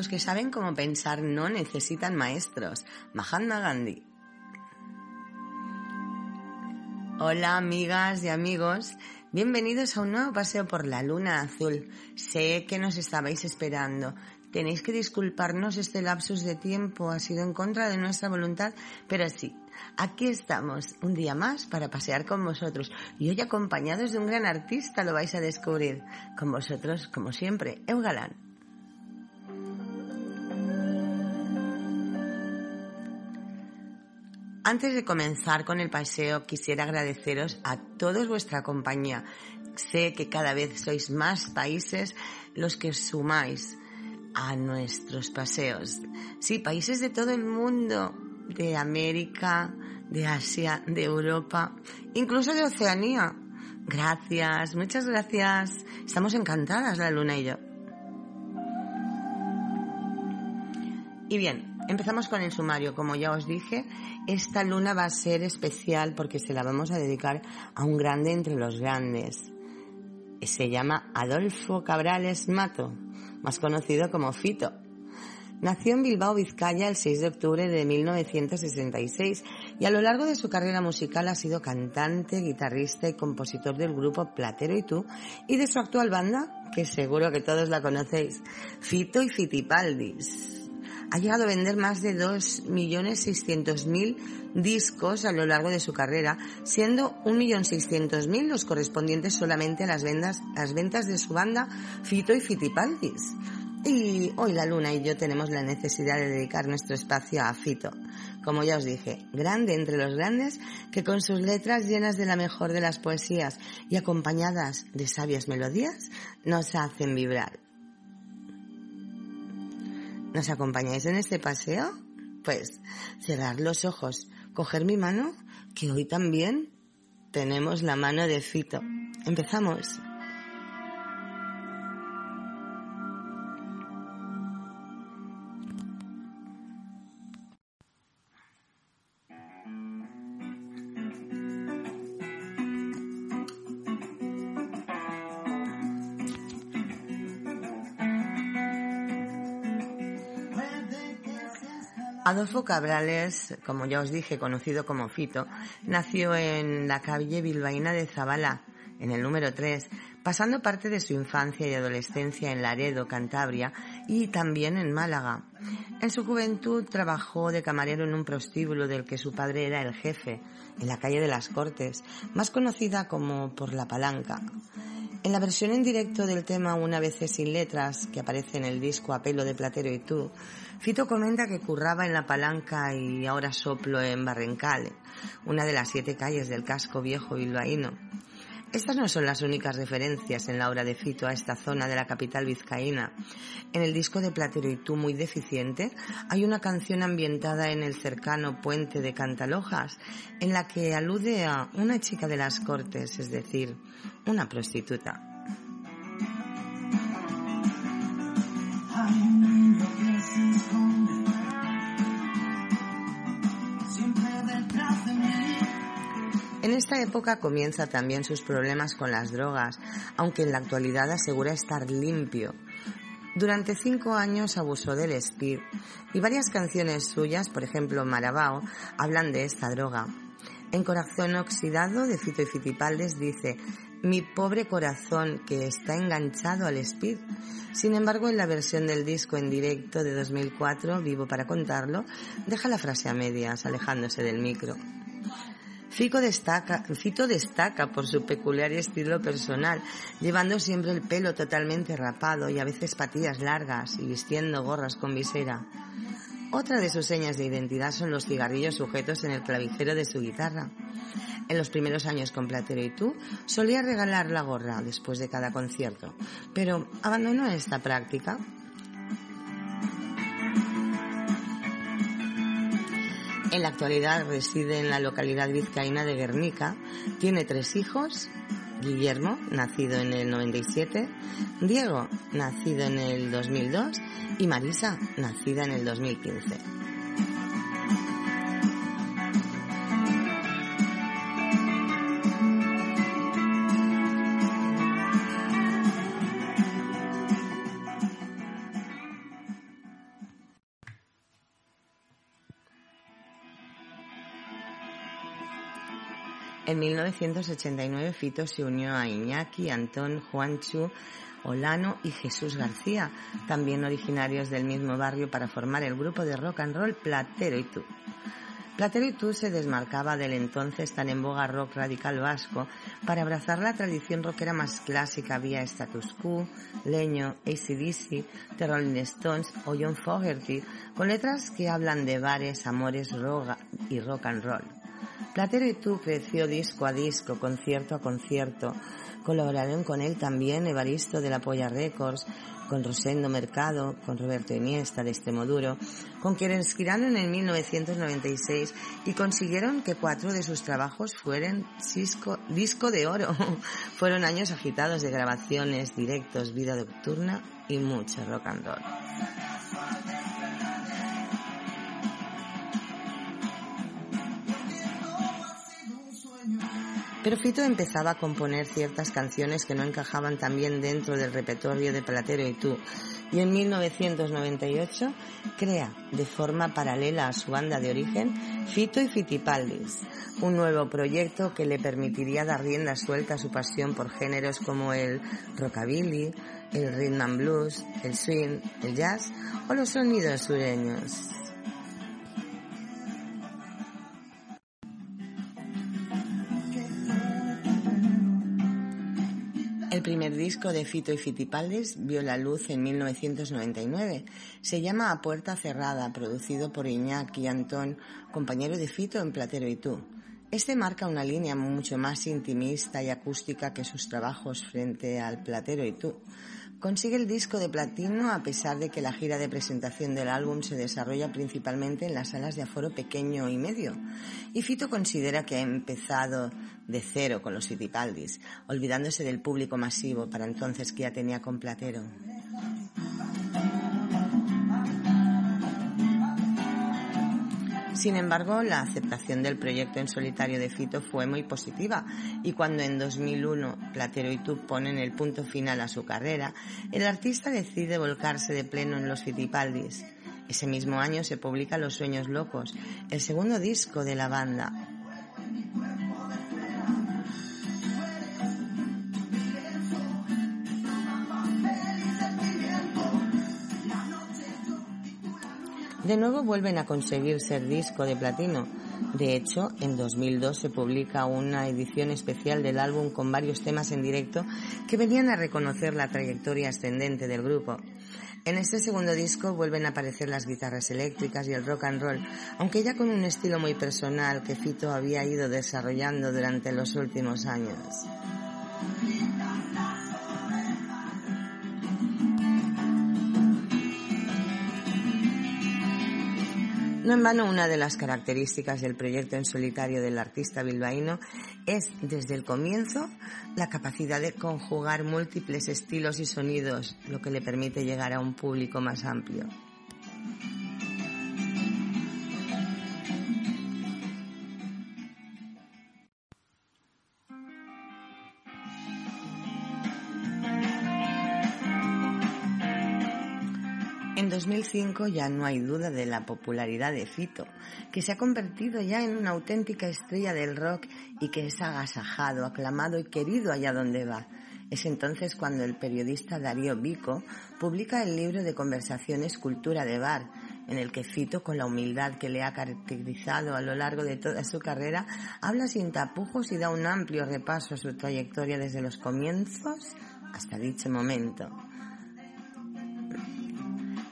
Los que saben cómo pensar no necesitan maestros. Mahatma Gandhi. Hola amigas y amigos, bienvenidos a un nuevo paseo por la luna azul. Sé que nos estabais esperando. Tenéis que disculparnos este lapsus de tiempo, ha sido en contra de nuestra voluntad, pero sí, aquí estamos un día más para pasear con vosotros y hoy acompañados de un gran artista lo vais a descubrir. Con vosotros, como siempre, Eugalán. Antes de comenzar con el paseo, quisiera agradeceros a todos vuestra compañía. Sé que cada vez sois más países los que sumáis a nuestros paseos. Sí, países de todo el mundo, de América, de Asia, de Europa, incluso de Oceanía. Gracias, muchas gracias. Estamos encantadas, la luna y yo. Y bien, Empezamos con el sumario. Como ya os dije, esta luna va a ser especial porque se la vamos a dedicar a un grande entre los grandes. Se llama Adolfo Cabrales Mato, más conocido como Fito. Nació en Bilbao, Vizcaya, el 6 de octubre de 1966 y a lo largo de su carrera musical ha sido cantante, guitarrista y compositor del grupo Platero y tú y de su actual banda, que seguro que todos la conocéis, Fito y Fitipaldis ha llegado a vender más de 2.600.000 discos a lo largo de su carrera, siendo 1.600.000 los correspondientes solamente a las ventas, las ventas de su banda Fito y Fitipaldis. Y hoy la Luna y yo tenemos la necesidad de dedicar nuestro espacio a Fito. Como ya os dije, grande entre los grandes, que con sus letras llenas de la mejor de las poesías y acompañadas de sabias melodías, nos hacen vibrar. ¿Nos acompañáis en este paseo? Pues cerrar los ojos, coger mi mano, que hoy también tenemos la mano de Fito. Empezamos. Adolfo Cabrales, como ya os dije, conocido como Fito, nació en la calle bilbaína de Zabala, en el número 3, pasando parte de su infancia y adolescencia en Laredo, Cantabria, y también en Málaga. En su juventud trabajó de camarero en un prostíbulo del que su padre era el jefe, en la calle de las Cortes, más conocida como por La Palanca. En la versión en directo del tema Una vez sin letras, que aparece en el disco Apelo de Platero y tú, Fito comenta que curraba en La Palanca y ahora soplo en Barrencal, una de las siete calles del casco viejo bilbaíno. Estas no son las únicas referencias en la obra de Fito a esta zona de la capital vizcaína. En el disco de Platero y tú, muy deficiente, hay una canción ambientada en el cercano puente de Cantalojas, en la que alude a una chica de las cortes, es decir, una prostituta. Época comienza también sus problemas con las drogas, aunque en la actualidad asegura estar limpio. Durante cinco años abusó del speed y varias canciones suyas, por ejemplo Marabao, hablan de esta droga. En Corazón Oxidado de Fito y Fitipaldes dice, mi pobre corazón que está enganchado al speed. Sin embargo, en la versión del disco en directo de 2004, Vivo para contarlo, deja la frase a medias, alejándose del micro. Fico destaca, Fito destaca por su peculiar estilo personal, llevando siempre el pelo totalmente rapado y a veces patillas largas y vistiendo gorras con visera. Otra de sus señas de identidad son los cigarrillos sujetos en el clavijero de su guitarra. En los primeros años con Platero y tú, solía regalar la gorra después de cada concierto, pero abandonó esta práctica. En la actualidad reside en la localidad vizcaína de Guernica, tiene tres hijos, Guillermo, nacido en el 97, Diego, nacido en el 2002, y Marisa, nacida en el 2015. En 1989 Fito se unió a Iñaki, Antón, Juanchu, Olano y Jesús García, también originarios del mismo barrio, para formar el grupo de rock and roll Platero y tú. Platero y tú se desmarcaba del entonces tan en boga rock radical vasco para abrazar la tradición rockera más clásica vía Status Quo, Leño, ACDC, The Rolling Stones o John Fogerty, con letras que hablan de bares, amores, roga y rock and roll. Platero y creció disco a disco, concierto a concierto. Colaboraron con él también Evaristo de la Polla Records, con Rosendo Mercado, con Roberto Iniesta de Extremoduro, con quienes giraron en 1996 y consiguieron que cuatro de sus trabajos fueran disco, disco de oro. Fueron años agitados de grabaciones, directos, vida nocturna y mucho rock and roll. Pero Fito empezaba a componer ciertas canciones que no encajaban también dentro del repertorio de Platero y tú. Y en 1998 crea, de forma paralela a su banda de origen, Fito y Fitipaldis, un nuevo proyecto que le permitiría dar rienda suelta a su pasión por géneros como el rockabilly, el rhythm and blues, el swing, el jazz o los sonidos sureños. Primer disco de Fito y Fitipaldes vio la luz en 1999. Se llama A Puerta Cerrada, producido por Iñaki Antón, compañero de Fito en Platero y tú. Este marca una línea mucho más intimista y acústica que sus trabajos frente al Platero y tú. Consigue el disco de platino a pesar de que la gira de presentación del álbum se desarrolla principalmente en las salas de aforo pequeño y medio. Y Fito considera que ha empezado de cero con los Fittipaldis, olvidándose del público masivo para entonces que ya tenía con Platero. Sin embargo, la aceptación del proyecto en solitario de Fito fue muy positiva y cuando en 2001 Platero y Tú ponen el punto final a su carrera, el artista decide volcarse de pleno en los Fitipaldis. Ese mismo año se publica Los Sueños Locos, el segundo disco de la banda, De nuevo vuelven a conseguir ser disco de platino. De hecho, en 2002 se publica una edición especial del álbum con varios temas en directo que venían a reconocer la trayectoria ascendente del grupo. En este segundo disco vuelven a aparecer las guitarras eléctricas y el rock and roll, aunque ya con un estilo muy personal que Fito había ido desarrollando durante los últimos años. No en vano, una de las características del proyecto en solitario del artista bilbaíno es, desde el comienzo, la capacidad de conjugar múltiples estilos y sonidos, lo que le permite llegar a un público más amplio. 2005 ya no hay duda de la popularidad de Fito, que se ha convertido ya en una auténtica estrella del rock y que es agasajado, aclamado y querido allá donde va. Es entonces cuando el periodista Darío Vico publica el libro de conversaciones Cultura de Bar, en el que Fito, con la humildad que le ha caracterizado a lo largo de toda su carrera, habla sin tapujos y da un amplio repaso a su trayectoria desde los comienzos hasta dicho momento.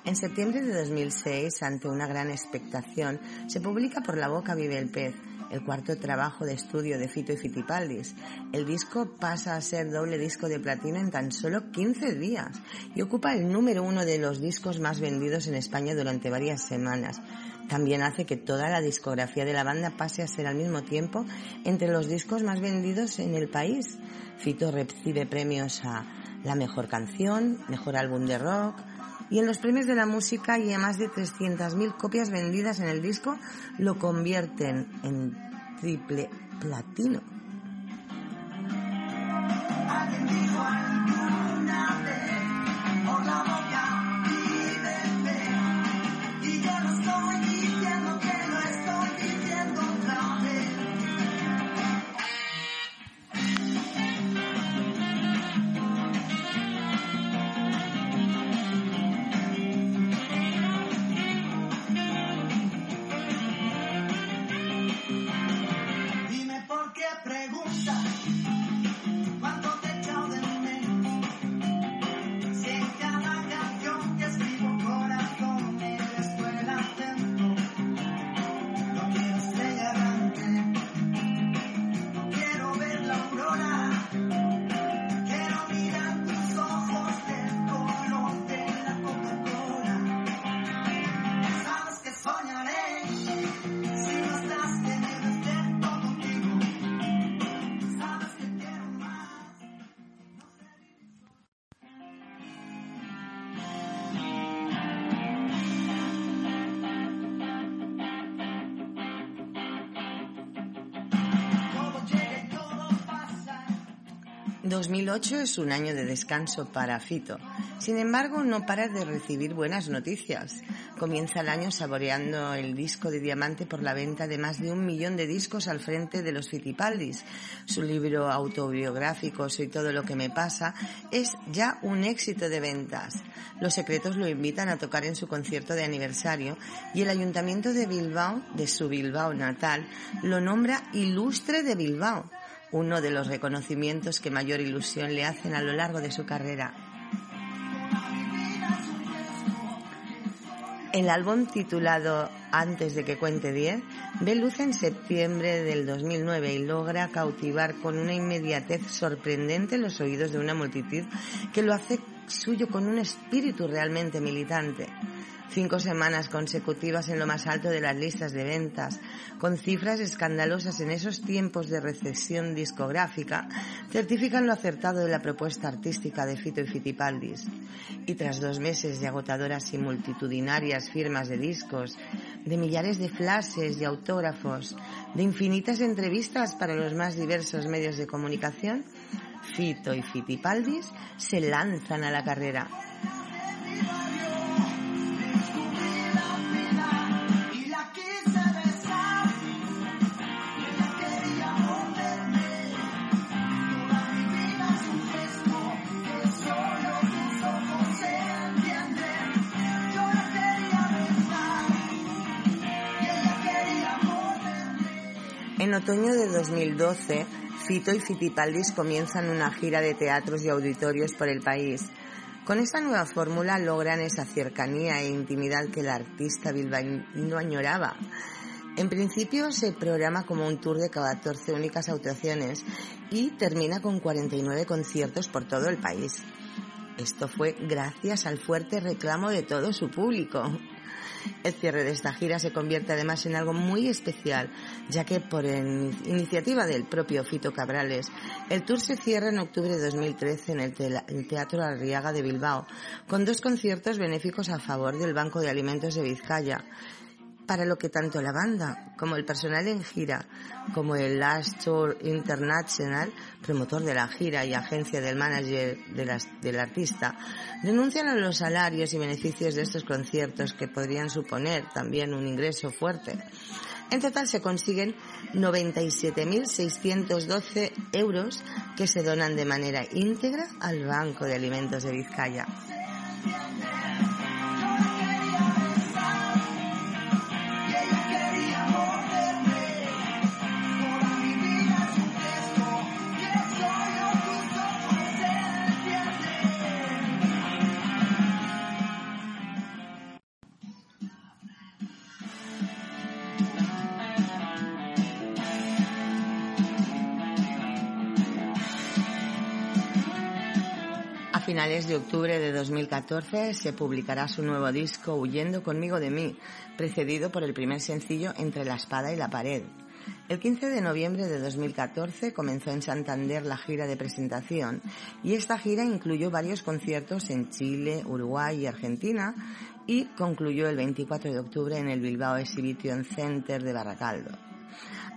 En septiembre de 2006, ante una gran expectación, se publica Por la boca vive el pez, el cuarto trabajo de estudio de Fito y Fitipaldis. El disco pasa a ser doble disco de platino en tan solo 15 días y ocupa el número uno de los discos más vendidos en España durante varias semanas. También hace que toda la discografía de la banda pase a ser al mismo tiempo entre los discos más vendidos en el país. Fito recibe premios a la mejor canción, mejor álbum de rock, y en los premios de la música y a más de 300.000 copias vendidas en el disco lo convierten en triple platino. ...2008 es un año de descanso para Fito. Sin embargo, no para de recibir buenas noticias. Comienza el año saboreando el disco de diamante por la venta de más de un millón de discos al frente de los Fitipaldis. Su libro autobiográfico Soy todo lo que me pasa es ya un éxito de ventas. Los secretos lo invitan a tocar en su concierto de aniversario y el ayuntamiento de Bilbao, de su Bilbao natal, lo nombra ilustre de Bilbao uno de los reconocimientos que mayor ilusión le hacen a lo largo de su carrera. El álbum titulado Antes de que cuente 10 ve luz en septiembre del 2009 y logra cautivar con una inmediatez sorprendente los oídos de una multitud que lo hace suyo con un espíritu realmente militante cinco semanas consecutivas en lo más alto de las listas de ventas, con cifras escandalosas en esos tiempos de recesión discográfica, certifican lo acertado de la propuesta artística de Fito y Fitipaldis. Y tras dos meses de agotadoras y multitudinarias firmas de discos, de millares de flashes y autógrafos, de infinitas entrevistas para los más diversos medios de comunicación, Fito y Fitipaldis se lanzan a la carrera En otoño de 2012, Fito y Fitipaldis comienzan una gira de teatros y auditorios por el país. Con esta nueva fórmula logran esa cercanía e intimidad que el artista bilbaíno añoraba. En principio se programa como un tour de 14 únicas actuaciones y termina con 49 conciertos por todo el país. Esto fue gracias al fuerte reclamo de todo su público. El cierre de esta gira se convierte además en algo muy especial, ya que por iniciativa del propio Fito Cabrales, el tour se cierra en octubre de 2013 en el Teatro Arriaga de Bilbao, con dos conciertos benéficos a favor del Banco de Alimentos de Vizcaya para lo que tanto la banda como el personal en gira, como el Last Tour International, promotor de la gira y agencia del manager del artista, denuncian los salarios y beneficios de estos conciertos que podrían suponer también un ingreso fuerte. En total se consiguen 97.612 euros que se donan de manera íntegra al Banco de Alimentos de Vizcaya. De octubre de 2014 se publicará su nuevo disco Huyendo conmigo de mí, precedido por el primer sencillo Entre la espada y la pared. El 15 de noviembre de 2014 comenzó en Santander la gira de presentación y esta gira incluyó varios conciertos en Chile, Uruguay y Argentina y concluyó el 24 de octubre en el Bilbao Exhibition Center de Barracaldo.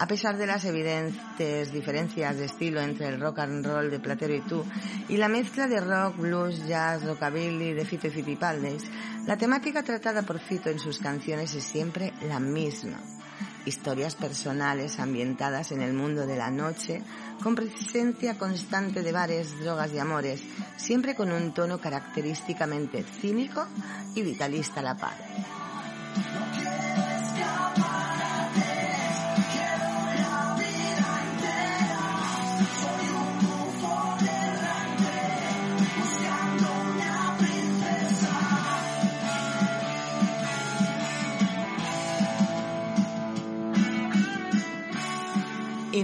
A pesar de las evidentes diferencias de estilo entre el rock and roll de Platero y tú y la mezcla de rock, blues, jazz, rockabilly de Fito y Fitipaldes, la temática tratada por Fito en sus canciones es siempre la misma historias personales ambientadas en el mundo de la noche, con presencia constante de bares, drogas y amores, siempre con un tono característicamente cínico y vitalista a la par.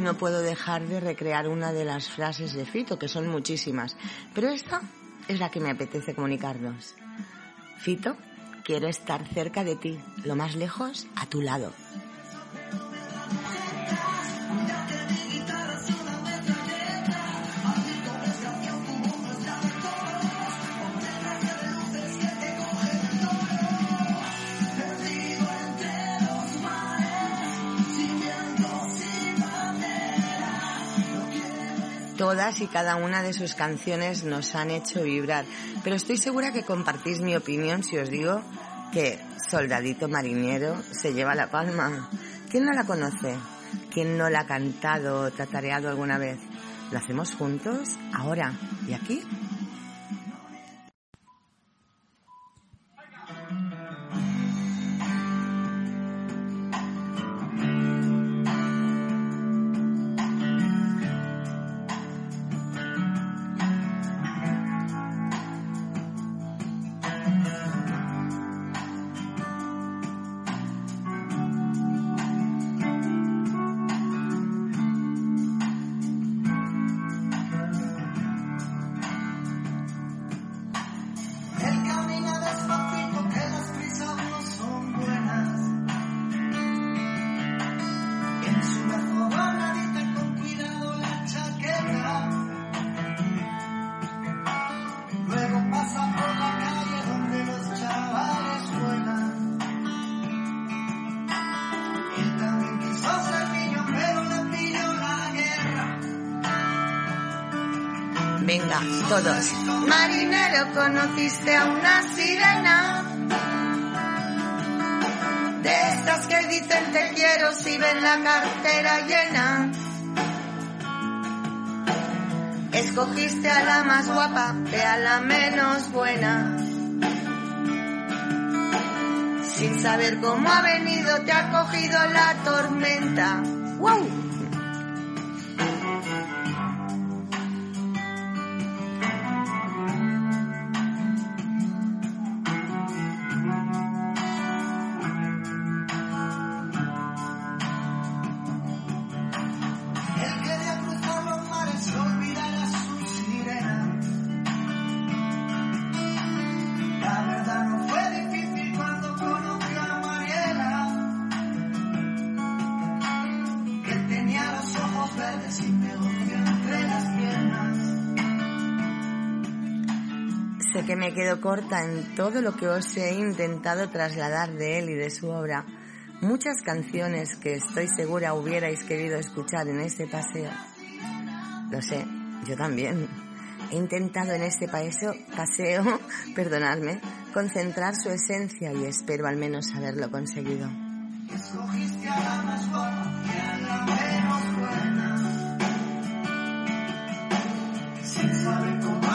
No puedo dejar de recrear una de las frases de Fito, que son muchísimas, pero esta es la que me apetece comunicarnos. Fito, quiero estar cerca de ti, lo más lejos, a tu lado. Todas y cada una de sus canciones nos han hecho vibrar, pero estoy segura que compartís mi opinión si os digo que Soldadito Marinero se lleva la palma. ¿Quién no la conoce? ¿Quién no la ha cantado o tatareado alguna vez? ¿Lo hacemos juntos? ¿Ahora? ¿Y aquí? Todos. Marinero, conociste a una sirena. De estas que dicen te quiero si ven la cartera llena. Escogiste a la más guapa que a la menos buena. Sin saber cómo ha venido te ha cogido la tormenta. ¡Wow! Que me quedo corta en todo lo que os he intentado trasladar de él y de su obra. Muchas canciones que estoy segura hubierais querido escuchar en este paseo. Lo sé, yo también. He intentado en este paseo, paseo, perdonadme, concentrar su esencia y espero al menos haberlo conseguido. Y ahora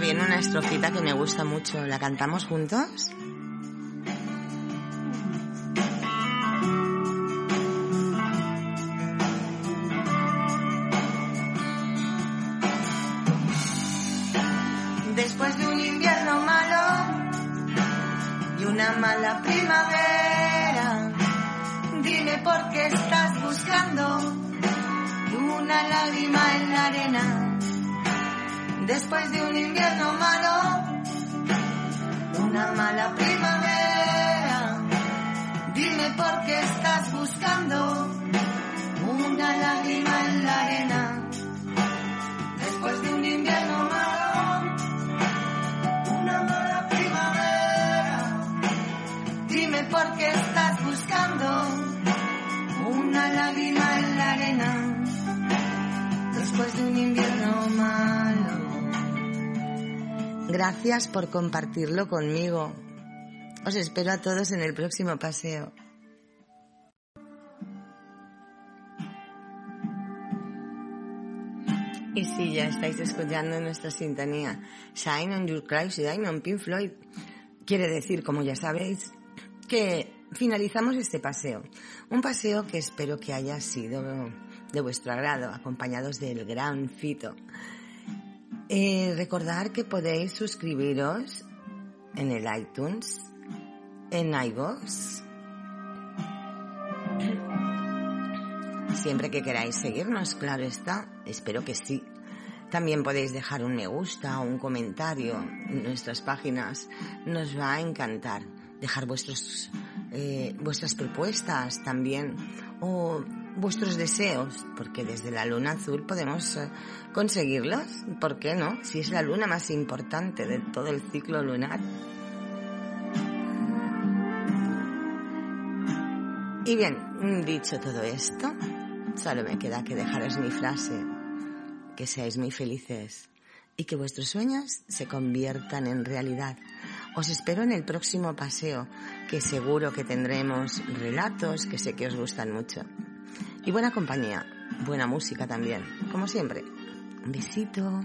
viene una estrofita que me gusta mucho. ¿La cantamos juntos? Gracias por compartirlo conmigo. Os espero a todos en el próximo paseo. Y si ya estáis escuchando nuestra sintonía Shine on Your Cloud, Shine on Pink Floyd, quiere decir, como ya sabéis, que finalizamos este paseo. Un paseo que espero que haya sido de vuestro agrado, acompañados del gran Fito. Eh, recordar que podéis suscribiros en el iTunes, en iVoox, siempre que queráis seguirnos, claro está, espero que sí. También podéis dejar un me gusta o un comentario. En nuestras páginas, nos va a encantar. Dejar vuestros, eh, vuestras propuestas también. O vuestros deseos, porque desde la luna azul podemos eh, conseguirlos, ¿por qué no? Si es la luna más importante de todo el ciclo lunar. Y bien, dicho todo esto, solo me queda que dejaros mi frase, que seáis muy felices y que vuestros sueños se conviertan en realidad. Os espero en el próximo paseo, que seguro que tendremos relatos que sé que os gustan mucho. Y buena compañía, buena música también, como siempre. Un besito.